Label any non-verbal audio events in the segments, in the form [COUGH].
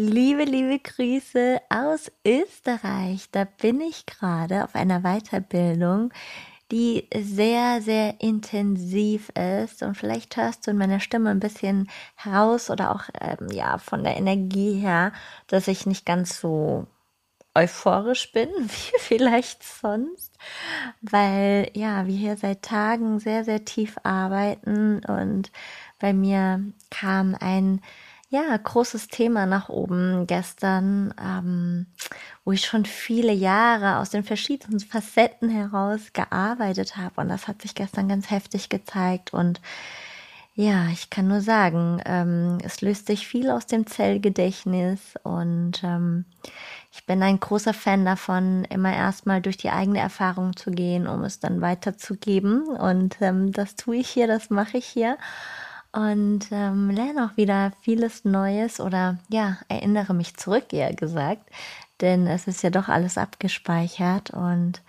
Liebe, liebe Grüße aus Österreich. Da bin ich gerade auf einer Weiterbildung, die sehr, sehr intensiv ist. Und vielleicht hörst du in meiner Stimme ein bisschen heraus oder auch ähm, ja von der Energie her, dass ich nicht ganz so euphorisch bin, [LAUGHS] wie vielleicht sonst, weil ja, wir hier seit Tagen sehr, sehr tief arbeiten und bei mir kam ein ja, großes Thema nach oben gestern, ähm, wo ich schon viele Jahre aus den verschiedenen Facetten heraus gearbeitet habe. Und das hat sich gestern ganz heftig gezeigt. Und ja, ich kann nur sagen, ähm, es löst sich viel aus dem Zellgedächtnis. Und ähm, ich bin ein großer Fan davon, immer erstmal durch die eigene Erfahrung zu gehen, um es dann weiterzugeben. Und ähm, das tue ich hier, das mache ich hier und ähm, lerne auch wieder vieles Neues oder ja, erinnere mich zurück, eher gesagt, denn es ist ja doch alles abgespeichert und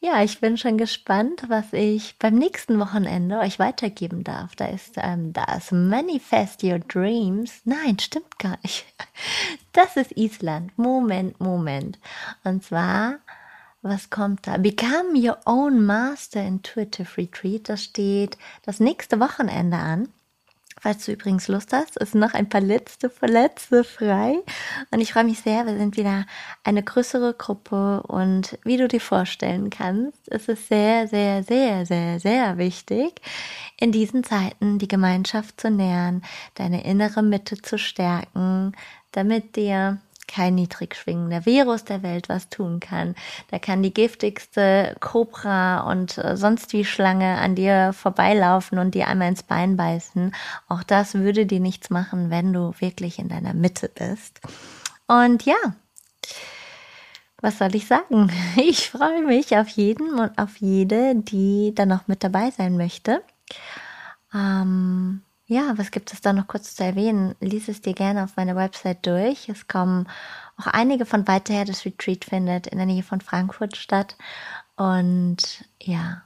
ja, ich bin schon gespannt, was ich beim nächsten Wochenende euch weitergeben darf. Da ist ähm, das Manifest Your Dreams. Nein, stimmt gar nicht. [LAUGHS] Das ist Island. Moment, Moment. Und zwar, was kommt da? Become Your Own Master Intuitive Retreat. Das steht das nächste Wochenende an. Falls du übrigens Lust hast, ist noch ein paar letzte Verletzte frei. Und ich freue mich sehr, wir sind wieder eine größere Gruppe. Und wie du dir vorstellen kannst, ist es sehr, sehr, sehr, sehr, sehr wichtig, in diesen Zeiten die Gemeinschaft zu nähern, deine innere Mitte zu stärken, damit dir kein niedrig schwingender Virus der Welt was tun kann. Da kann die giftigste Cobra und äh, sonst wie Schlange an dir vorbeilaufen und dir einmal ins Bein beißen. Auch das würde dir nichts machen, wenn du wirklich in deiner Mitte bist. Und ja, was soll ich sagen? [LAUGHS] Ich freue mich auf jeden und auf jede, die da noch mit dabei sein möchte. Ähm, ja, was gibt es da noch kurz zu erwähnen? Lies es dir gerne auf meiner Website durch. Es kommen auch einige von weiter her. Das Retreat findet in der Nähe von Frankfurt statt. Und ja,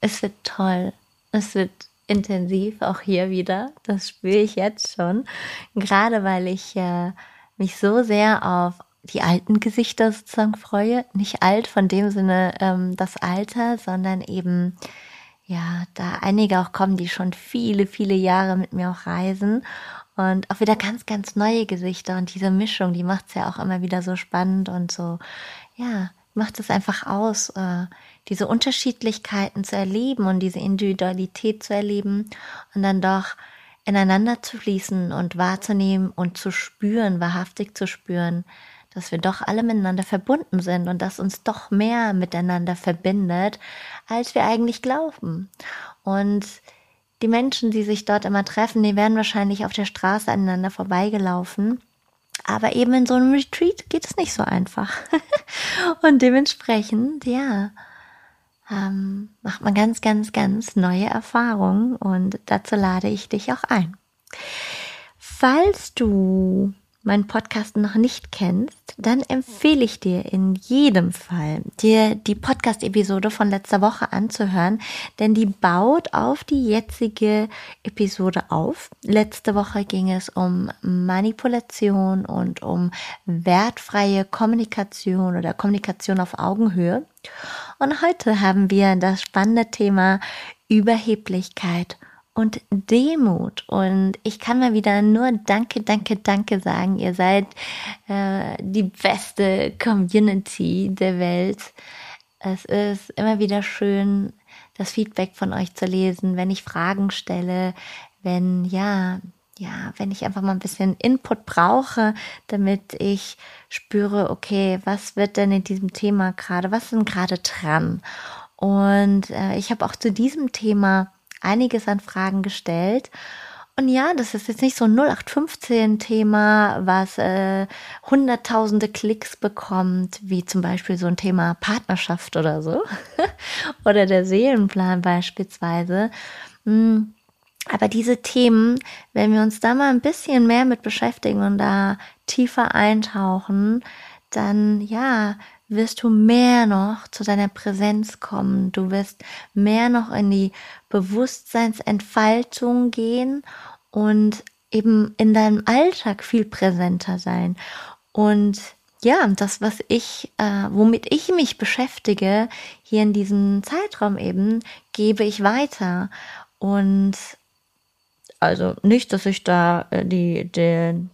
es wird toll. Es wird intensiv, auch hier wieder. Das spüre ich jetzt schon. Gerade weil ich äh, mich so sehr auf die alten Gesichter sozusagen freue. Nicht alt von dem Sinne ähm, das Alter, sondern eben ja, da einige auch kommen, die schon viele, viele Jahre mit mir auch reisen und auch wieder ganz, ganz neue Gesichter und diese Mischung, die macht es ja auch immer wieder so spannend und so, ja, macht es einfach aus, äh, diese Unterschiedlichkeiten zu erleben und diese Individualität zu erleben und dann doch ineinander zu fließen und wahrzunehmen und zu spüren, wahrhaftig zu spüren, dass wir doch alle miteinander verbunden sind und dass uns doch mehr miteinander verbindet, als wir eigentlich glauben. Und die Menschen, die sich dort immer treffen, die werden wahrscheinlich auf der Straße aneinander vorbeigelaufen. Aber eben in so einem Retreat geht es nicht so einfach. [LAUGHS] und dementsprechend, ja, ähm, macht man ganz, ganz, ganz neue Erfahrungen und dazu lade ich dich auch ein. Falls du meinen Podcast noch nicht kennst, dann empfehle ich dir in jedem Fall, dir die Podcast-Episode von letzter Woche anzuhören, denn die baut auf die jetzige Episode auf. Letzte Woche ging es um Manipulation und um wertfreie Kommunikation oder Kommunikation auf Augenhöhe. Und heute haben wir das spannende Thema Überheblichkeit und Demut. Und ich kann mal wieder nur Danke, Danke, Danke sagen. Ihr seid äh, die beste Community der Welt. Es ist immer wieder schön, das Feedback von euch zu lesen, wenn ich Fragen stelle, wenn ja, ja, wenn ich einfach mal ein bisschen Input brauche, damit ich spüre, okay, was wird denn in diesem Thema gerade, was sind gerade dran? Und äh, ich habe auch zu diesem Thema einiges an Fragen gestellt. Und ja, das ist jetzt nicht so ein 0815-Thema, was äh, hunderttausende Klicks bekommt, wie zum Beispiel so ein Thema Partnerschaft oder so. [LAUGHS] oder der Seelenplan beispielsweise. Hm. Aber diese Themen, wenn wir uns da mal ein bisschen mehr mit beschäftigen und da tiefer eintauchen, dann ja, wirst du mehr noch zu deiner Präsenz kommen. Du wirst mehr noch in die Bewusstseinsentfaltung gehen und eben in deinem Alltag viel präsenter sein. Und ja, das, was ich, äh, womit ich mich beschäftige, hier in diesem Zeitraum eben, gebe ich weiter. Und also nicht, dass ich da äh, die, die,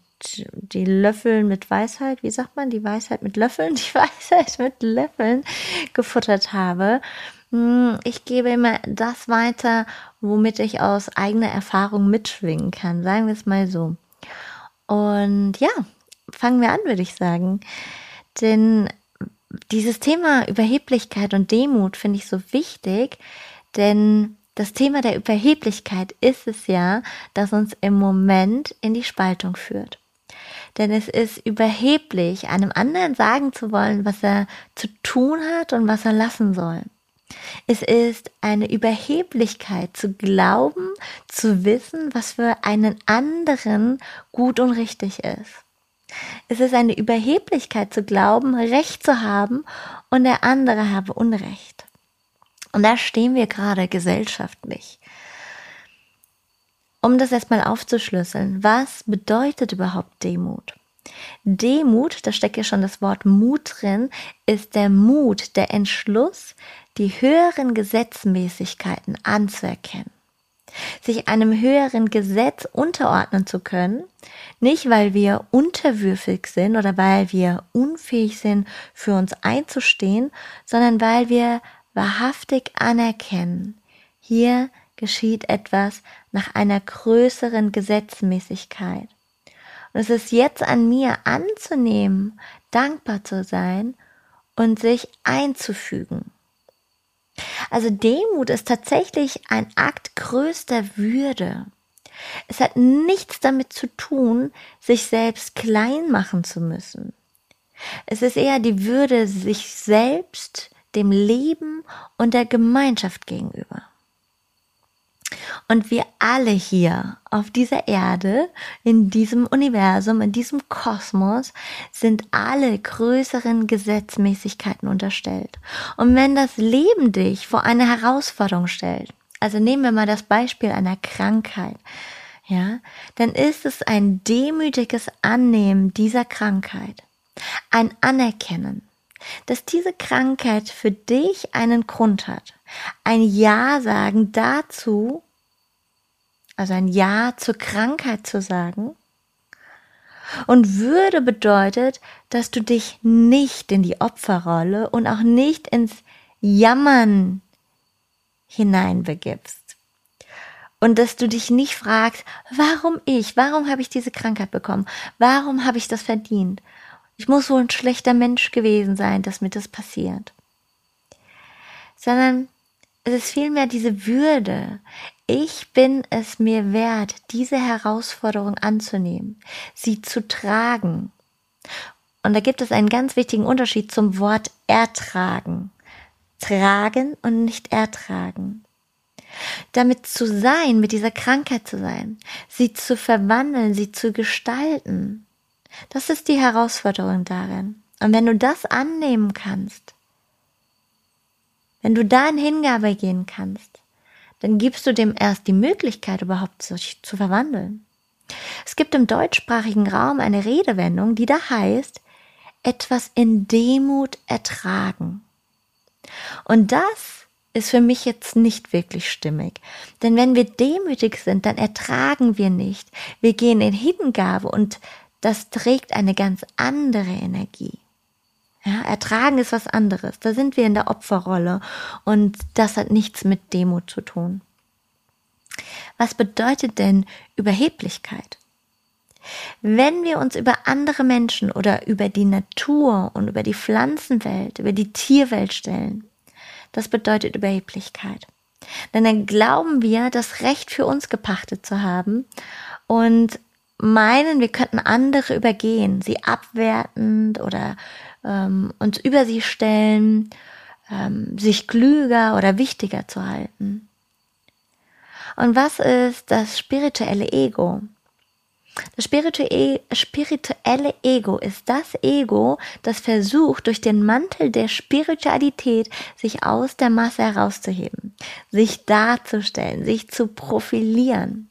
die Löffel mit Weisheit, wie sagt man, die Weisheit mit Löffeln, [LAUGHS] die Weisheit mit Löffeln gefuttert habe. Hm, ich gebe immer das weiter, womit ich aus eigener Erfahrung mitschwingen kann, sagen wir es mal so. Und ja, fangen wir an, würde ich sagen. Denn dieses Thema Überheblichkeit und Demut finde ich so wichtig, denn das Thema der Überheblichkeit ist es ja, das uns im Moment in die Spaltung führt. Denn es ist überheblich, einem anderen sagen zu wollen, was er zu tun hat und was er lassen soll. Es ist eine Überheblichkeit zu glauben, zu wissen, was für einen anderen gut und richtig ist. Es ist eine Überheblichkeit zu glauben, Recht zu haben und der andere habe Unrecht. Und da stehen wir gerade gesellschaftlich. Um das erstmal aufzuschlüsseln, was bedeutet überhaupt Demut? Demut, da steckt ja schon das Wort Mut drin, ist der Mut, der Entschluss, die höheren Gesetzmäßigkeiten anzuerkennen. Sich einem höheren Gesetz unterordnen zu können, nicht weil wir unterwürfig sind oder weil wir unfähig sind, für uns einzustehen, sondern weil wir wahrhaftig anerkennen, hier geschieht etwas nach einer größeren Gesetzmäßigkeit. Und es ist jetzt an mir anzunehmen, dankbar zu sein und sich einzufügen. Also Demut ist tatsächlich ein Akt größter Würde. Es hat nichts damit zu tun, sich selbst klein machen zu müssen. Es ist eher die Würde sich selbst, dem Leben und der Gemeinschaft gegenüber. Und wir alle hier auf dieser Erde, in diesem Universum, in diesem Kosmos, sind alle größeren Gesetzmäßigkeiten unterstellt. Und wenn das Leben dich vor eine Herausforderung stellt, also nehmen wir mal das Beispiel einer Krankheit, ja, dann ist es ein demütiges Annehmen dieser Krankheit, ein Anerkennen, dass diese Krankheit für dich einen Grund hat, ein Ja sagen dazu, also ein Ja zur Krankheit zu sagen. Und Würde bedeutet, dass du dich nicht in die Opferrolle und auch nicht ins Jammern hineinbegibst. Und dass du dich nicht fragst, warum ich, warum habe ich diese Krankheit bekommen, warum habe ich das verdient. Ich muss wohl ein schlechter Mensch gewesen sein, dass mir das passiert. Sondern es ist vielmehr diese Würde. Ich bin es mir wert, diese Herausforderung anzunehmen, sie zu tragen. Und da gibt es einen ganz wichtigen Unterschied zum Wort ertragen. Tragen und nicht ertragen. Damit zu sein, mit dieser Krankheit zu sein, sie zu verwandeln, sie zu gestalten. Das ist die Herausforderung darin. Und wenn du das annehmen kannst, wenn du da in Hingabe gehen kannst, dann gibst du dem erst die Möglichkeit, überhaupt sich zu verwandeln. Es gibt im deutschsprachigen Raum eine Redewendung, die da heißt, etwas in Demut ertragen. Und das ist für mich jetzt nicht wirklich stimmig. Denn wenn wir demütig sind, dann ertragen wir nicht. Wir gehen in Hingabe und das trägt eine ganz andere Energie. Ja, ertragen ist was anderes. Da sind wir in der Opferrolle und das hat nichts mit Demut zu tun. Was bedeutet denn Überheblichkeit? Wenn wir uns über andere Menschen oder über die Natur und über die Pflanzenwelt, über die Tierwelt stellen, das bedeutet Überheblichkeit. Denn dann glauben wir, das Recht für uns gepachtet zu haben und meinen, wir könnten andere übergehen, sie abwertend oder ähm, uns über sie stellen, ähm, sich klüger oder wichtiger zu halten. Und was ist das spirituelle Ego? Das spirituelle Ego ist das Ego, das versucht, durch den Mantel der Spiritualität sich aus der Masse herauszuheben, sich darzustellen, sich zu profilieren.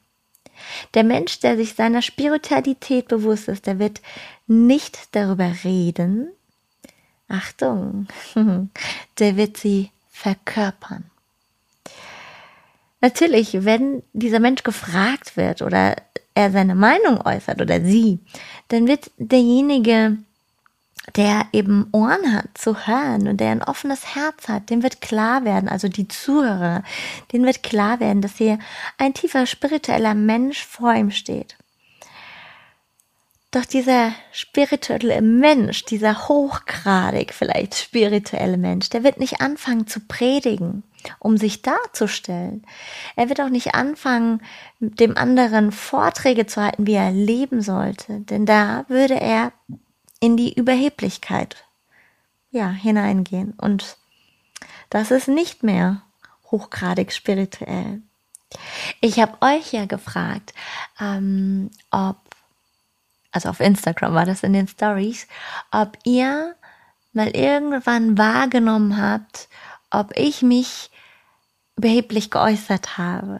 Der Mensch, der sich seiner Spiritualität bewusst ist, der wird nicht darüber reden, Achtung, [LAUGHS] der wird sie verkörpern. Natürlich, wenn dieser Mensch gefragt wird oder er seine Meinung äußert oder sie, dann wird derjenige, der eben Ohren hat zu hören und der ein offenes Herz hat, dem wird klar werden, also die Zuhörer, denen wird klar werden, dass hier ein tiefer spiritueller Mensch vor ihm steht. Doch dieser spirituelle Mensch, dieser hochgradig vielleicht spirituelle Mensch, der wird nicht anfangen zu predigen, um sich darzustellen. Er wird auch nicht anfangen, dem anderen Vorträge zu halten, wie er leben sollte, denn da würde er in die Überheblichkeit ja hineingehen und das ist nicht mehr hochgradig spirituell. Ich habe euch ja gefragt, ähm, ob also auf Instagram war das in den Stories, ob ihr mal irgendwann wahrgenommen habt, ob ich mich überheblich geäußert habe.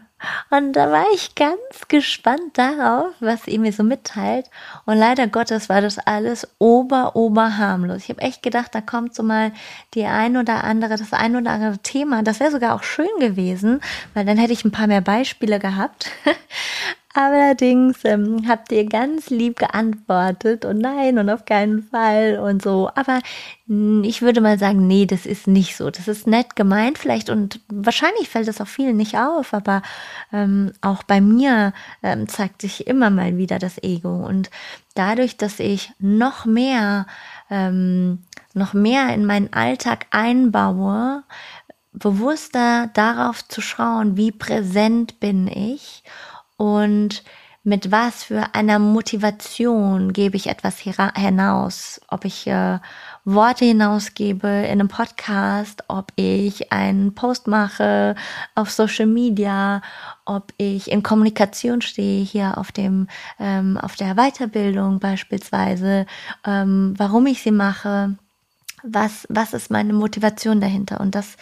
Und da war ich ganz gespannt darauf, was ihr mir so mitteilt. Und leider Gottes war das alles ober, ober harmlos. Ich habe echt gedacht, da kommt so mal die ein oder andere, das ein oder andere Thema. Das wäre sogar auch schön gewesen, weil dann hätte ich ein paar mehr Beispiele gehabt. [LAUGHS] Allerdings ähm, habt ihr ganz lieb geantwortet und nein und auf keinen Fall und so. Aber ich würde mal sagen, nee, das ist nicht so. Das ist nett gemeint vielleicht und wahrscheinlich fällt es auch vielen nicht auf, aber ähm, auch bei mir ähm, zeigt sich immer mal wieder das Ego. Und dadurch, dass ich noch mehr, ähm, noch mehr in meinen Alltag einbaue, bewusster darauf zu schauen, wie präsent bin ich und mit was für einer Motivation gebe ich etwas hinaus, ob ich äh, Worte hinausgebe in einem Podcast, ob ich einen Post mache auf Social Media, ob ich in Kommunikation stehe hier auf dem ähm, auf der Weiterbildung beispielsweise, ähm, warum ich sie mache, was was ist meine Motivation dahinter? Und das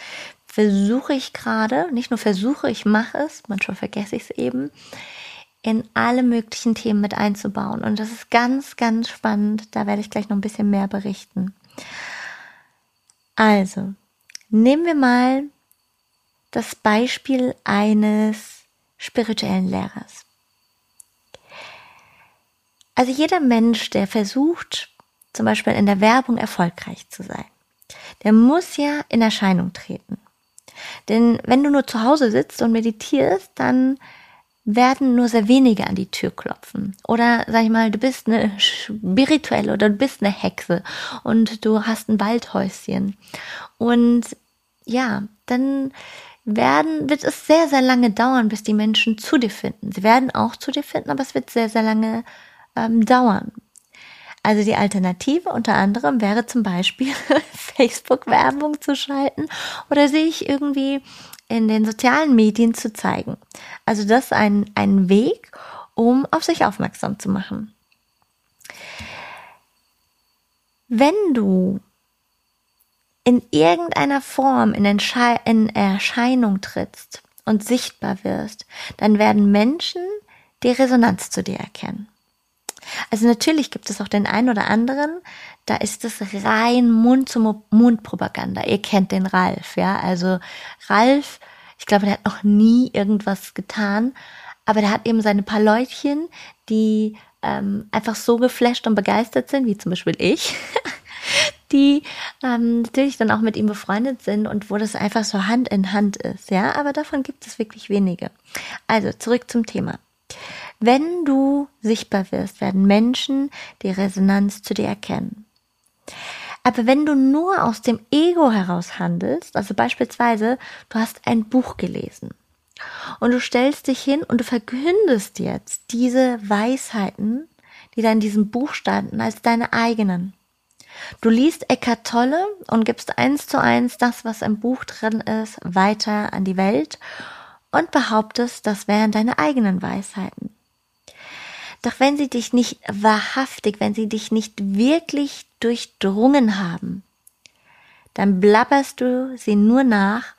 versuche ich gerade, nicht nur versuche, ich mache es, manchmal vergesse ich es eben, in alle möglichen Themen mit einzubauen. Und das ist ganz, ganz spannend. Da werde ich gleich noch ein bisschen mehr berichten. Also, nehmen wir mal das Beispiel eines spirituellen Lehrers. Also jeder Mensch, der versucht, zum Beispiel in der Werbung erfolgreich zu sein, der muss ja in Erscheinung treten. Denn wenn du nur zu Hause sitzt und meditierst, dann werden nur sehr wenige an die Tür klopfen. Oder sag ich mal, du bist eine spirituelle oder du bist eine Hexe und du hast ein Waldhäuschen. Und ja, dann werden, wird es sehr, sehr lange dauern, bis die Menschen zu dir finden. Sie werden auch zu dir finden, aber es wird sehr, sehr lange ähm, dauern. Also die Alternative unter anderem wäre zum Beispiel [LAUGHS] Facebook-Werbung zu schalten oder sich irgendwie in den sozialen Medien zu zeigen. Also das ist ein, ein Weg, um auf sich aufmerksam zu machen. Wenn du in irgendeiner Form in, in Erscheinung trittst und sichtbar wirst, dann werden Menschen die Resonanz zu dir erkennen. Also natürlich gibt es auch den einen oder anderen, da ist es rein Mund zu Mund Propaganda. Ihr kennt den Ralf, ja? Also Ralf, ich glaube, der hat noch nie irgendwas getan, aber der hat eben seine paar Leutchen, die ähm, einfach so geflasht und begeistert sind, wie zum Beispiel ich, [LAUGHS] die ähm, natürlich dann auch mit ihm befreundet sind und wo das einfach so Hand in Hand ist, ja. Aber davon gibt es wirklich wenige. Also zurück zum Thema. Wenn du sichtbar wirst, werden Menschen die Resonanz zu dir erkennen. Aber wenn du nur aus dem Ego heraus handelst, also beispielsweise, du hast ein Buch gelesen und du stellst dich hin und du verkündest jetzt diese Weisheiten, die da in diesem Buch standen, als deine eigenen. Du liest Eckart Tolle und gibst eins zu eins das, was im Buch drin ist, weiter an die Welt und behauptest, das wären deine eigenen Weisheiten. Doch wenn sie dich nicht wahrhaftig, wenn sie dich nicht wirklich durchdrungen haben, dann blabberst du sie nur nach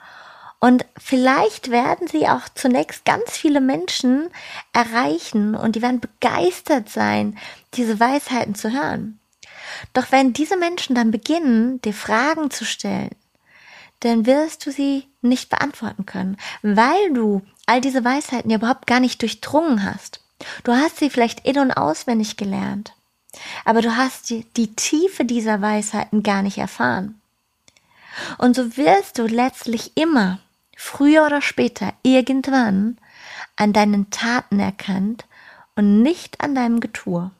und vielleicht werden sie auch zunächst ganz viele Menschen erreichen und die werden begeistert sein, diese Weisheiten zu hören. Doch wenn diese Menschen dann beginnen, dir Fragen zu stellen, dann wirst du sie nicht beantworten können, weil du all diese Weisheiten ja überhaupt gar nicht durchdrungen hast. Du hast sie vielleicht in und auswendig gelernt, aber du hast die, die Tiefe dieser Weisheiten gar nicht erfahren. Und so wirst du letztlich immer, früher oder später, irgendwann an deinen Taten erkannt und nicht an deinem Getue.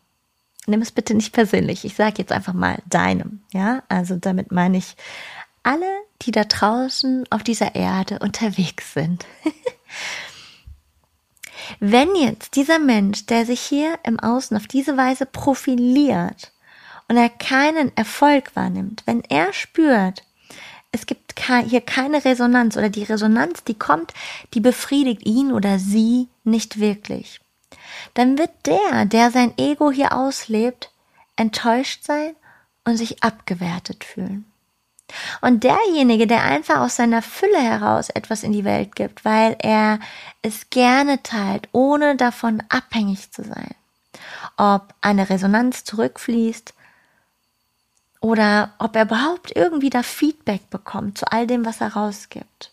Nimm es bitte nicht persönlich. Ich sage jetzt einfach mal deinem. Ja, also damit meine ich alle, die da draußen auf dieser Erde unterwegs sind. [LAUGHS] Wenn jetzt dieser Mensch, der sich hier im Außen auf diese Weise profiliert und er keinen Erfolg wahrnimmt, wenn er spürt, es gibt hier keine Resonanz oder die Resonanz, die kommt, die befriedigt ihn oder sie nicht wirklich, dann wird der, der sein Ego hier auslebt, enttäuscht sein und sich abgewertet fühlen. Und derjenige, der einfach aus seiner Fülle heraus etwas in die Welt gibt, weil er es gerne teilt, ohne davon abhängig zu sein, ob eine Resonanz zurückfließt oder ob er überhaupt irgendwie da Feedback bekommt zu all dem, was er rausgibt.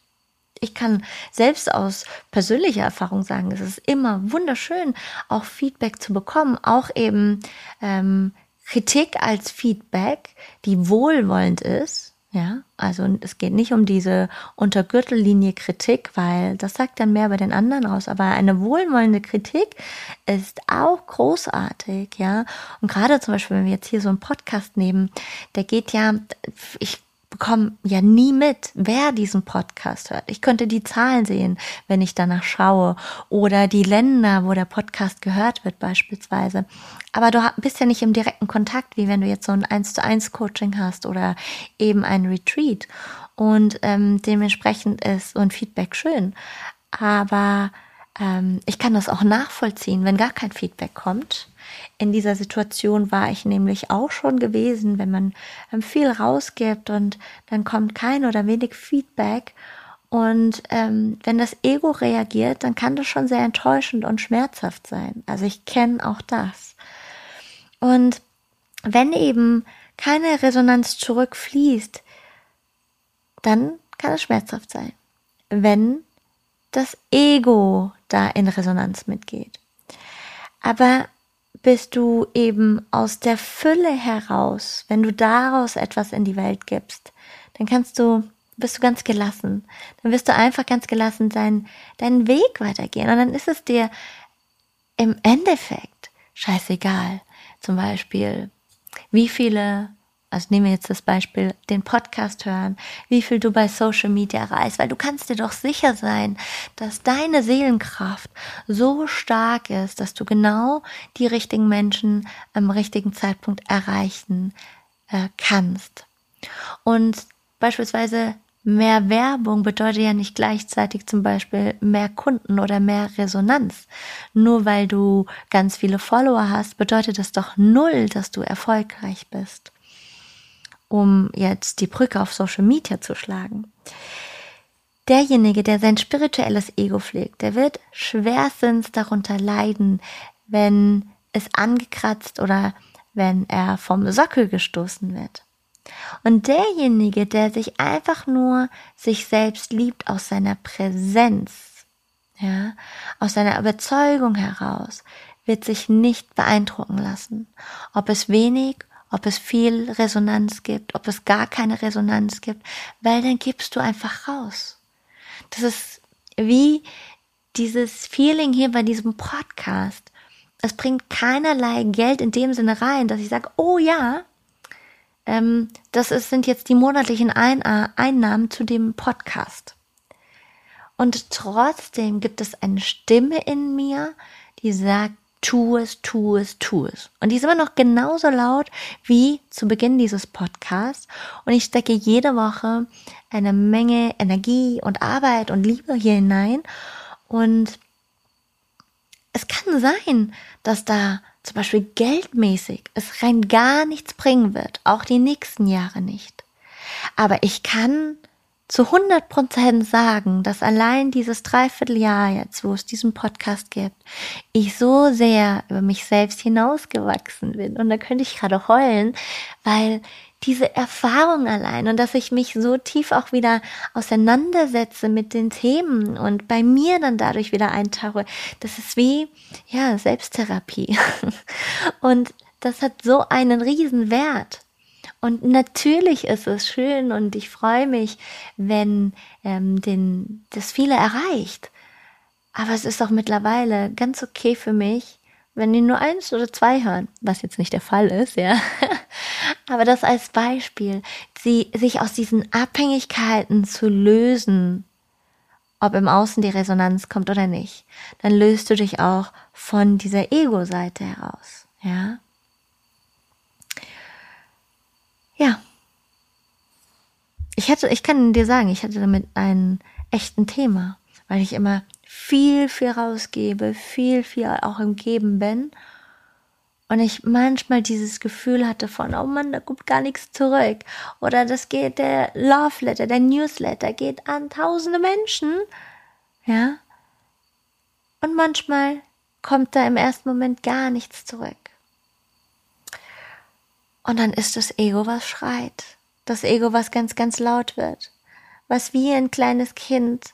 Ich kann selbst aus persönlicher Erfahrung sagen, es ist immer wunderschön, auch Feedback zu bekommen, auch eben ähm, Kritik als Feedback, die wohlwollend ist, ja, also es geht nicht um diese Untergürtellinie Kritik, weil das sagt dann mehr bei den anderen aus. Aber eine wohlwollende Kritik ist auch großartig, ja. Und gerade zum Beispiel, wenn wir jetzt hier so einen Podcast nehmen, der geht ja, ich bekomme ja nie mit, wer diesen Podcast hört. Ich könnte die Zahlen sehen, wenn ich danach schaue oder die Länder, wo der Podcast gehört wird beispielsweise. Aber du bist ja nicht im direkten Kontakt, wie wenn du jetzt so ein 1 zu 1 Coaching hast oder eben ein Retreat. Und ähm, dementsprechend ist so ein Feedback schön. Aber ähm, ich kann das auch nachvollziehen, wenn gar kein Feedback kommt. In dieser Situation war ich nämlich auch schon gewesen, wenn man ähm, viel rausgibt und dann kommt kein oder wenig Feedback. Und ähm, wenn das Ego reagiert, dann kann das schon sehr enttäuschend und schmerzhaft sein. Also ich kenne auch das. Und wenn eben keine Resonanz zurückfließt, dann kann es schmerzhaft sein. Wenn das Ego da in Resonanz mitgeht. Aber bist du eben aus der Fülle heraus, wenn du daraus etwas in die Welt gibst, dann kannst du, bist du ganz gelassen. Dann wirst du einfach ganz gelassen sein, deinen Weg weitergehen. Und dann ist es dir im Endeffekt scheißegal. Zum Beispiel, wie viele also nehmen wir jetzt das Beispiel, den Podcast hören, wie viel du bei Social Media erreichst, weil du kannst dir doch sicher sein, dass deine Seelenkraft so stark ist, dass du genau die richtigen Menschen am richtigen Zeitpunkt erreichen äh, kannst. Und beispielsweise mehr Werbung bedeutet ja nicht gleichzeitig zum Beispiel mehr Kunden oder mehr Resonanz. Nur weil du ganz viele Follower hast, bedeutet das doch null, dass du erfolgreich bist um jetzt die Brücke auf Social Media zu schlagen. Derjenige, der sein spirituelles Ego pflegt, der wird schwerstens darunter leiden, wenn es angekratzt oder wenn er vom Sockel gestoßen wird. Und derjenige, der sich einfach nur sich selbst liebt aus seiner Präsenz, ja, aus seiner Überzeugung heraus, wird sich nicht beeindrucken lassen, ob es wenig ob es viel Resonanz gibt, ob es gar keine Resonanz gibt, weil dann gibst du einfach raus. Das ist wie dieses Feeling hier bei diesem Podcast. Es bringt keinerlei Geld in dem Sinne rein, dass ich sage, oh ja, ähm, das ist, sind jetzt die monatlichen Ein Einnahmen zu dem Podcast. Und trotzdem gibt es eine Stimme in mir, die sagt, tu es, tu es, tu es. Und die ist immer noch genauso laut wie zu Beginn dieses Podcasts. Und ich stecke jede Woche eine Menge Energie und Arbeit und Liebe hier hinein. Und es kann sein, dass da zum Beispiel geldmäßig es rein gar nichts bringen wird, auch die nächsten Jahre nicht. Aber ich kann zu 100 Prozent sagen, dass allein dieses Dreivierteljahr jetzt, wo es diesen Podcast gibt, ich so sehr über mich selbst hinausgewachsen bin. Und da könnte ich gerade heulen, weil diese Erfahrung allein und dass ich mich so tief auch wieder auseinandersetze mit den Themen und bei mir dann dadurch wieder eintauche, das ist wie, ja, Selbsttherapie. [LAUGHS] Und das hat so einen riesen Wert. Und natürlich ist es schön und ich freue mich, wenn ähm, den, das viele erreicht. Aber es ist auch mittlerweile ganz okay für mich, wenn die nur eins oder zwei hören, was jetzt nicht der Fall ist, ja. [LAUGHS] Aber das als Beispiel, sie, sich aus diesen Abhängigkeiten zu lösen, ob im Außen die Resonanz kommt oder nicht, dann löst du dich auch von dieser Ego-Seite heraus, ja. Ja. Ich hatte, ich kann dir sagen, ich hatte damit ein echten Thema, weil ich immer viel, viel rausgebe, viel, viel auch im Geben bin. Und ich manchmal dieses Gefühl hatte von, oh Mann, da kommt gar nichts zurück. Oder das geht, der Love Letter, der Newsletter geht an tausende Menschen. Ja. Und manchmal kommt da im ersten Moment gar nichts zurück. Und dann ist das Ego, was schreit. Das Ego, was ganz, ganz laut wird. Was wie ein kleines Kind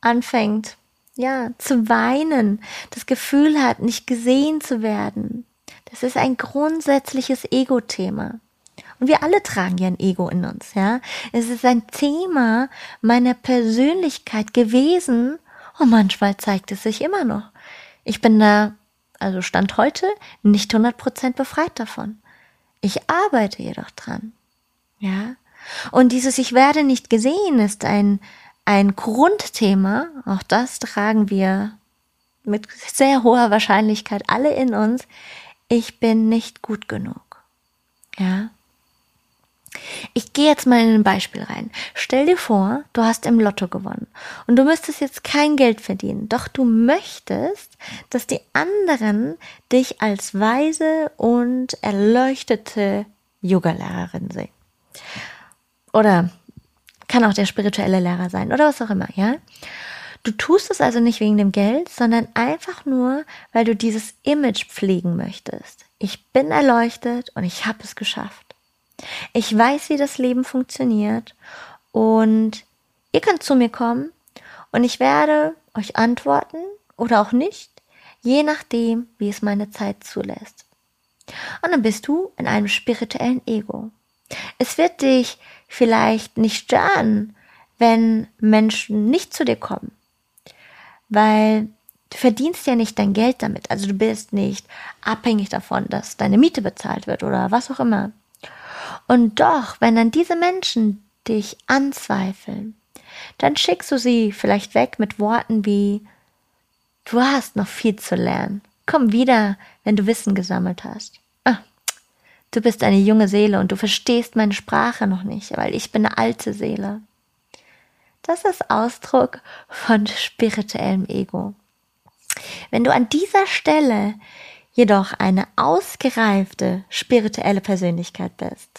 anfängt, ja, zu weinen, das Gefühl hat, nicht gesehen zu werden. Das ist ein grundsätzliches Ego-Thema. Und wir alle tragen ja ein Ego in uns, ja. Es ist ein Thema meiner Persönlichkeit gewesen und manchmal zeigt es sich immer noch. Ich bin da, also Stand heute, nicht 100% befreit davon. Ich arbeite jedoch dran. Ja. Und dieses Ich werde nicht gesehen ist ein, ein Grundthema. Auch das tragen wir mit sehr hoher Wahrscheinlichkeit alle in uns. Ich bin nicht gut genug. Ja. Ich gehe jetzt mal in ein Beispiel rein. Stell dir vor, du hast im Lotto gewonnen und du müsstest jetzt kein Geld verdienen, doch du möchtest, dass die anderen dich als weise und erleuchtete Yoga-Lehrerin sehen. Oder kann auch der spirituelle Lehrer sein oder was auch immer, ja? Du tust es also nicht wegen dem Geld, sondern einfach nur, weil du dieses Image pflegen möchtest. Ich bin erleuchtet und ich habe es geschafft. Ich weiß, wie das Leben funktioniert und ihr könnt zu mir kommen und ich werde euch antworten oder auch nicht, je nachdem, wie es meine Zeit zulässt. Und dann bist du in einem spirituellen Ego. Es wird dich vielleicht nicht stören, wenn Menschen nicht zu dir kommen, weil du verdienst ja nicht dein Geld damit. Also du bist nicht abhängig davon, dass deine Miete bezahlt wird oder was auch immer. Und doch, wenn dann diese Menschen dich anzweifeln, dann schickst du sie vielleicht weg mit Worten wie Du hast noch viel zu lernen. Komm wieder, wenn du Wissen gesammelt hast. Ah, du bist eine junge Seele und du verstehst meine Sprache noch nicht, weil ich bin eine alte Seele. Das ist Ausdruck von spirituellem Ego. Wenn du an dieser Stelle jedoch eine ausgereifte spirituelle Persönlichkeit bist,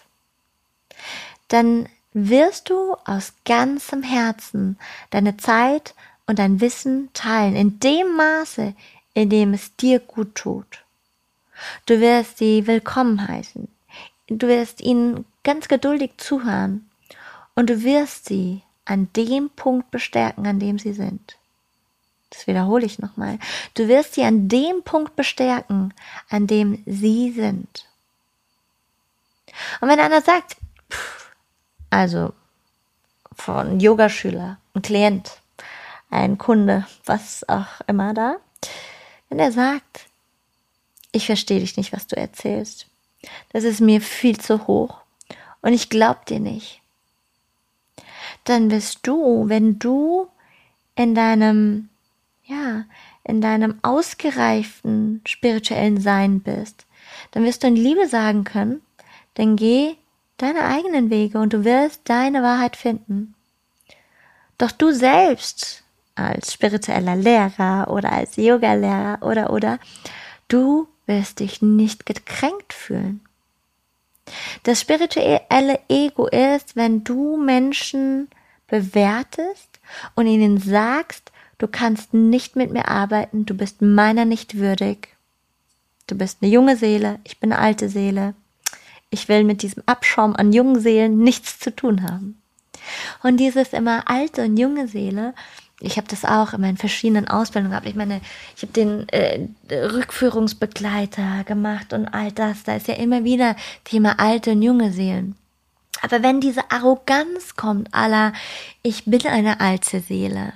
dann wirst du aus ganzem Herzen deine Zeit und dein Wissen teilen, in dem Maße, in dem es dir gut tut. Du wirst sie willkommen heißen. Du wirst ihnen ganz geduldig zuhören und du wirst sie an dem Punkt bestärken, an dem sie sind. Das wiederhole ich nochmal. Du wirst sie an dem Punkt bestärken, an dem sie sind. Und wenn einer sagt, pff, also von Yogaschüler, ein Klient, ein Kunde, was auch immer da, wenn er sagt, ich verstehe dich nicht, was du erzählst, das ist mir viel zu hoch und ich glaub dir nicht, dann wirst du, wenn du in deinem, ja, in deinem ausgereiften spirituellen Sein bist, dann wirst du in Liebe sagen können, dann geh deine eigenen Wege und du wirst deine Wahrheit finden. Doch du selbst als spiritueller Lehrer oder als Yoga-Lehrer oder oder du wirst dich nicht gekränkt fühlen. Das spirituelle Ego ist, wenn du Menschen bewertest und ihnen sagst, du kannst nicht mit mir arbeiten, du bist meiner nicht würdig. Du bist eine junge Seele, ich bin eine alte Seele. Ich will mit diesem Abschaum an jungen Seelen nichts zu tun haben. Und dieses immer alte und junge Seele, ich habe das auch in meinen verschiedenen Ausbildungen gehabt. Ich meine, ich habe den äh, Rückführungsbegleiter gemacht und all das. Da ist ja immer wieder Thema alte und junge Seelen. Aber wenn diese Arroganz kommt, aller, ich bin eine alte Seele,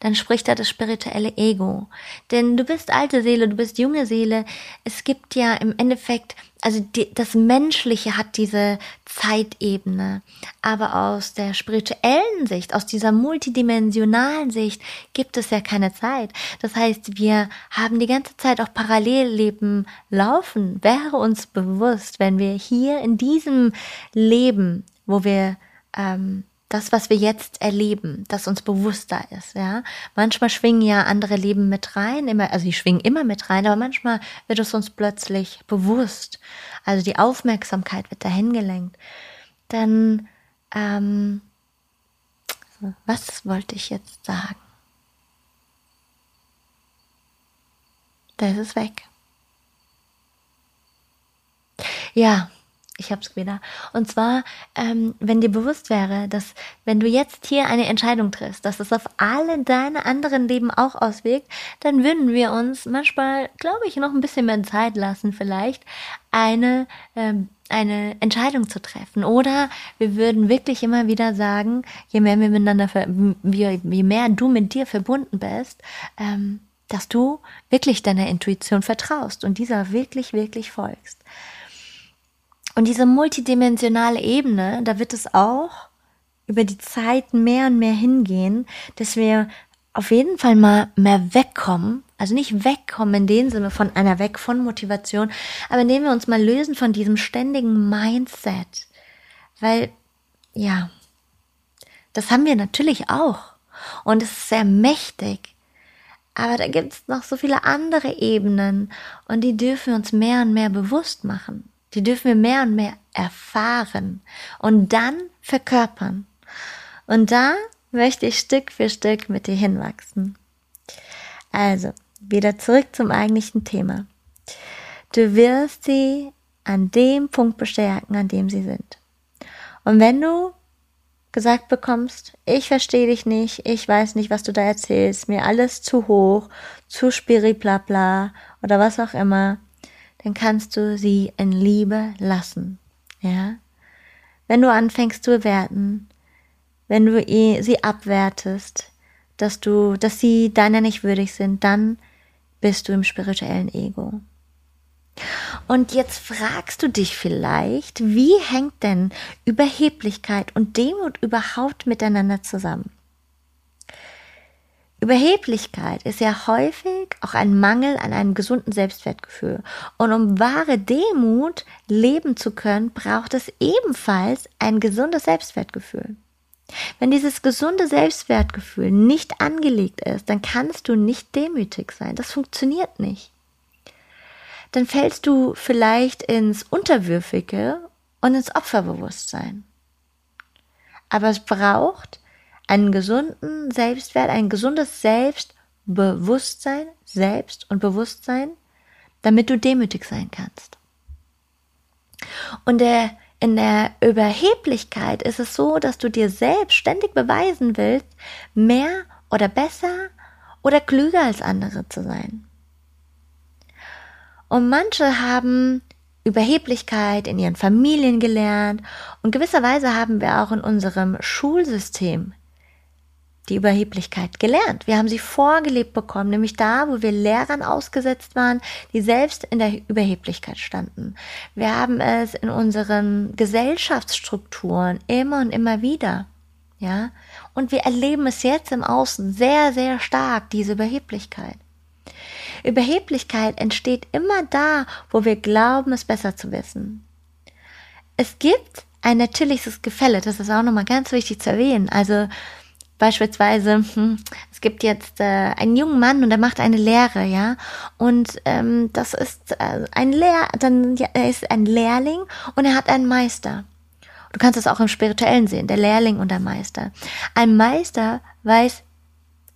dann spricht da das spirituelle Ego. Denn du bist alte Seele, du bist junge Seele. Es gibt ja im Endeffekt, also die, das Menschliche hat diese Zeitebene. Aber aus der spirituellen Sicht, aus dieser multidimensionalen Sicht gibt es ja keine Zeit. Das heißt, wir haben die ganze Zeit auch Parallelleben laufen. Wäre uns bewusst, wenn wir hier in diesem Leben, wo wir ähm, das, was wir jetzt erleben, das uns bewusster ist, ja. Manchmal schwingen ja andere Leben mit rein, immer, also die schwingen immer mit rein, aber manchmal wird es uns plötzlich bewusst. Also die Aufmerksamkeit wird dahin gelenkt. Dann, ähm, was wollte ich jetzt sagen? Da ist es weg. Ja, ich hab's wieder. Und zwar, ähm, wenn dir bewusst wäre, dass wenn du jetzt hier eine Entscheidung triffst, dass es auf alle deine anderen Leben auch auswirkt, dann würden wir uns manchmal, glaube ich, noch ein bisschen mehr Zeit lassen, vielleicht eine ähm, eine Entscheidung zu treffen. Oder wir würden wirklich immer wieder sagen, je mehr wir miteinander, je, je mehr du mit dir verbunden bist, ähm, dass du wirklich deiner Intuition vertraust und dieser wirklich, wirklich folgst. Und diese multidimensionale Ebene, da wird es auch über die Zeit mehr und mehr hingehen, dass wir auf jeden Fall mal mehr wegkommen, also nicht wegkommen in dem Sinne von einer Weg von Motivation, aber indem wir uns mal lösen von diesem ständigen Mindset. Weil, ja, das haben wir natürlich auch. Und es ist sehr mächtig. Aber da gibt es noch so viele andere Ebenen und die dürfen wir uns mehr und mehr bewusst machen. Die dürfen wir mehr und mehr erfahren und dann verkörpern. Und da möchte ich Stück für Stück mit dir hinwachsen. Also, wieder zurück zum eigentlichen Thema. Du wirst sie an dem Punkt bestärken, an dem sie sind. Und wenn du gesagt bekommst, ich verstehe dich nicht, ich weiß nicht, was du da erzählst, mir alles zu hoch, zu spiriblabla oder was auch immer, dann kannst du sie in Liebe lassen. Ja? Wenn du anfängst zu bewerten, wenn du sie abwertest, dass du, dass sie deiner nicht würdig sind, dann bist du im spirituellen Ego. Und jetzt fragst du dich vielleicht, wie hängt denn Überheblichkeit und Demut überhaupt miteinander zusammen? Überheblichkeit ist ja häufig auch ein Mangel an einem gesunden Selbstwertgefühl. Und um wahre Demut leben zu können, braucht es ebenfalls ein gesundes Selbstwertgefühl. Wenn dieses gesunde Selbstwertgefühl nicht angelegt ist, dann kannst du nicht demütig sein. Das funktioniert nicht. Dann fällst du vielleicht ins Unterwürfige und ins Opferbewusstsein. Aber es braucht einen gesunden Selbstwert, ein gesundes Selbstbewusstsein, Selbst und Bewusstsein, damit du demütig sein kannst. Und der, in der Überheblichkeit ist es so, dass du dir selbst ständig beweisen willst, mehr oder besser oder klüger als andere zu sein. Und manche haben Überheblichkeit in ihren Familien gelernt und gewisserweise haben wir auch in unserem Schulsystem die Überheblichkeit gelernt. Wir haben sie vorgelebt bekommen, nämlich da, wo wir Lehrern ausgesetzt waren, die selbst in der Überheblichkeit standen. Wir haben es in unseren Gesellschaftsstrukturen immer und immer wieder. Ja, und wir erleben es jetzt im Außen sehr, sehr stark, diese Überheblichkeit. Überheblichkeit entsteht immer da, wo wir glauben, es besser zu wissen. Es gibt ein natürliches Gefälle, das ist auch nochmal ganz wichtig zu erwähnen. Also beispielsweise, hm, es gibt jetzt äh, einen jungen Mann und er macht eine Lehre, ja, und ähm, das ist äh, ein Lehr, dann ja, er ist ein Lehrling und er hat einen Meister. Du kannst es auch im Spirituellen sehen, der Lehrling und der Meister. Ein Meister weiß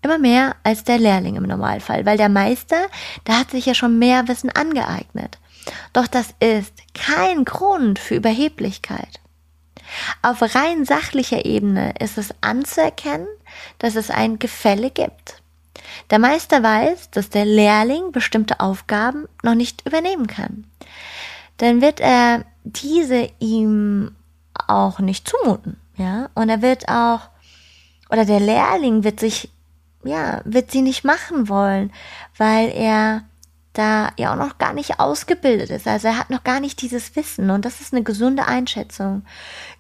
immer mehr als der Lehrling im Normalfall, weil der Meister, der hat sich ja schon mehr Wissen angeeignet. Doch das ist kein Grund für Überheblichkeit. Auf rein sachlicher Ebene ist es anzuerkennen, dass es ein Gefälle gibt. Der Meister weiß, dass der Lehrling bestimmte Aufgaben noch nicht übernehmen kann. Dann wird er diese ihm auch nicht zumuten, ja, und er wird auch, oder der Lehrling wird sich, ja, wird sie nicht machen wollen, weil er da ja auch noch gar nicht ausgebildet ist. Also er hat noch gar nicht dieses Wissen und das ist eine gesunde Einschätzung.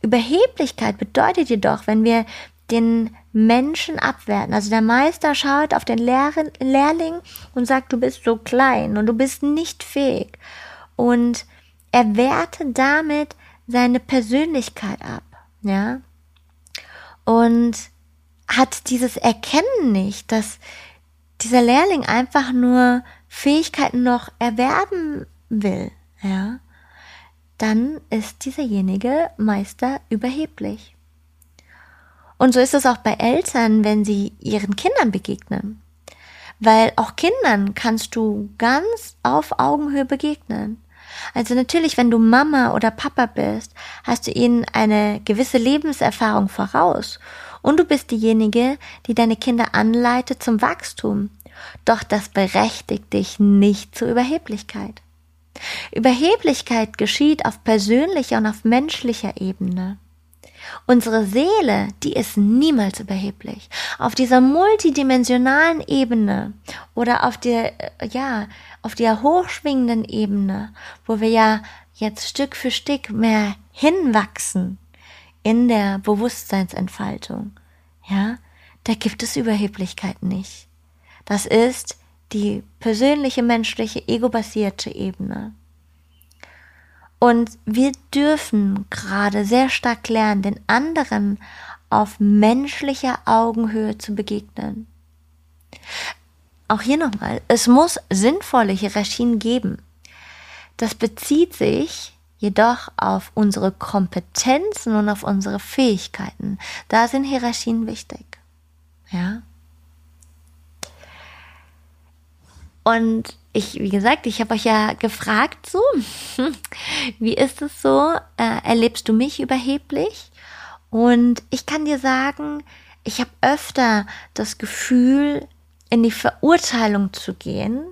Überheblichkeit bedeutet jedoch, wenn wir den Menschen abwerten. Also der Meister schaut auf den Lehr Lehrling und sagt, du bist so klein und du bist nicht fähig. Und er wertet damit seine Persönlichkeit ab, ja. Und hat dieses Erkennen nicht, dass dieser Lehrling einfach nur Fähigkeiten noch erwerben will, ja, dann ist dieserjenige Meister überheblich. Und so ist es auch bei Eltern, wenn sie ihren Kindern begegnen. Weil auch Kindern kannst du ganz auf Augenhöhe begegnen. Also natürlich, wenn du Mama oder Papa bist, hast du ihnen eine gewisse Lebenserfahrung voraus. Und du bist diejenige, die deine Kinder anleitet zum Wachstum. Doch das berechtigt dich nicht zur Überheblichkeit. Überheblichkeit geschieht auf persönlicher und auf menschlicher Ebene. Unsere Seele, die ist niemals überheblich. Auf dieser multidimensionalen Ebene oder auf der, ja, auf der hochschwingenden Ebene, wo wir ja jetzt Stück für Stück mehr hinwachsen in der Bewusstseinsentfaltung, ja, da gibt es Überheblichkeit nicht. Das ist die persönliche, menschliche, ego-basierte Ebene. Und wir dürfen gerade sehr stark lernen, den anderen auf menschlicher Augenhöhe zu begegnen. Auch hier nochmal, es muss sinnvolle Hierarchien geben. Das bezieht sich jedoch auf unsere Kompetenzen und auf unsere Fähigkeiten. Da sind Hierarchien wichtig. Ja. Und ich, wie gesagt, ich habe euch ja gefragt, so, [LAUGHS] wie ist es so? Äh, erlebst du mich überheblich? Und ich kann dir sagen, ich habe öfter das Gefühl, in die Verurteilung zu gehen,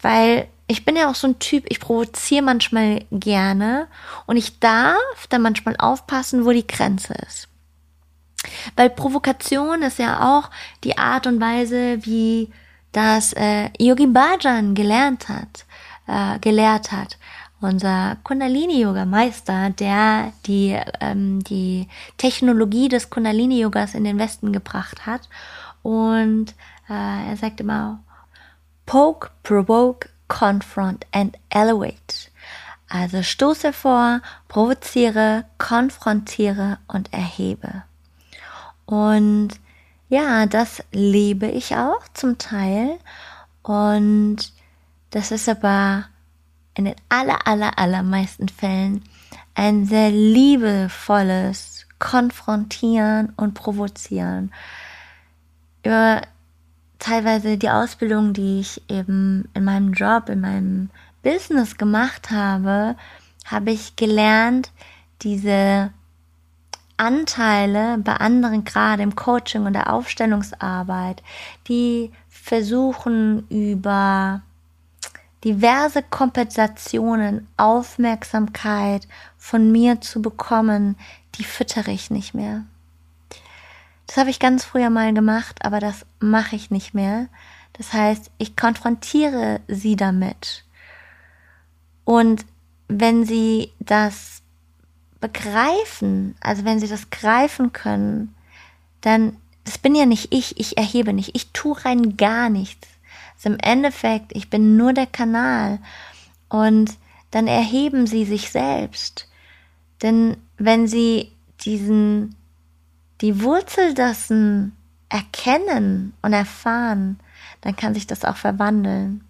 weil ich bin ja auch so ein Typ, ich provoziere manchmal gerne und ich darf da manchmal aufpassen, wo die Grenze ist. Weil Provokation ist ja auch die Art und Weise, wie das äh, Yogi Bhajan gelernt hat, äh, gelehrt hat. Unser Kundalini-Yoga-Meister, der die, ähm, die Technologie des Kundalini-Yogas in den Westen gebracht hat. Und äh, er sagt immer, poke, provoke, confront and elevate. Also stoße vor, provoziere, konfrontiere und erhebe. Und ja, das lebe ich auch zum Teil. Und das ist aber in den aller, aller, allermeisten Fällen ein sehr liebevolles Konfrontieren und Provozieren. Über teilweise die Ausbildung, die ich eben in meinem Job, in meinem Business gemacht habe, habe ich gelernt, diese Anteile bei anderen, gerade im Coaching und der Aufstellungsarbeit, die versuchen über diverse Kompensationen Aufmerksamkeit von mir zu bekommen, die füttere ich nicht mehr. Das habe ich ganz früher mal gemacht, aber das mache ich nicht mehr. Das heißt, ich konfrontiere sie damit. Und wenn sie das begreifen, also wenn sie das greifen können, dann, das bin ja nicht ich, ich erhebe nicht, ich tue rein gar nichts. Also im Endeffekt, ich bin nur der Kanal und dann erheben sie sich selbst. Denn wenn sie diesen, die Wurzel dessen erkennen und erfahren, dann kann sich das auch verwandeln.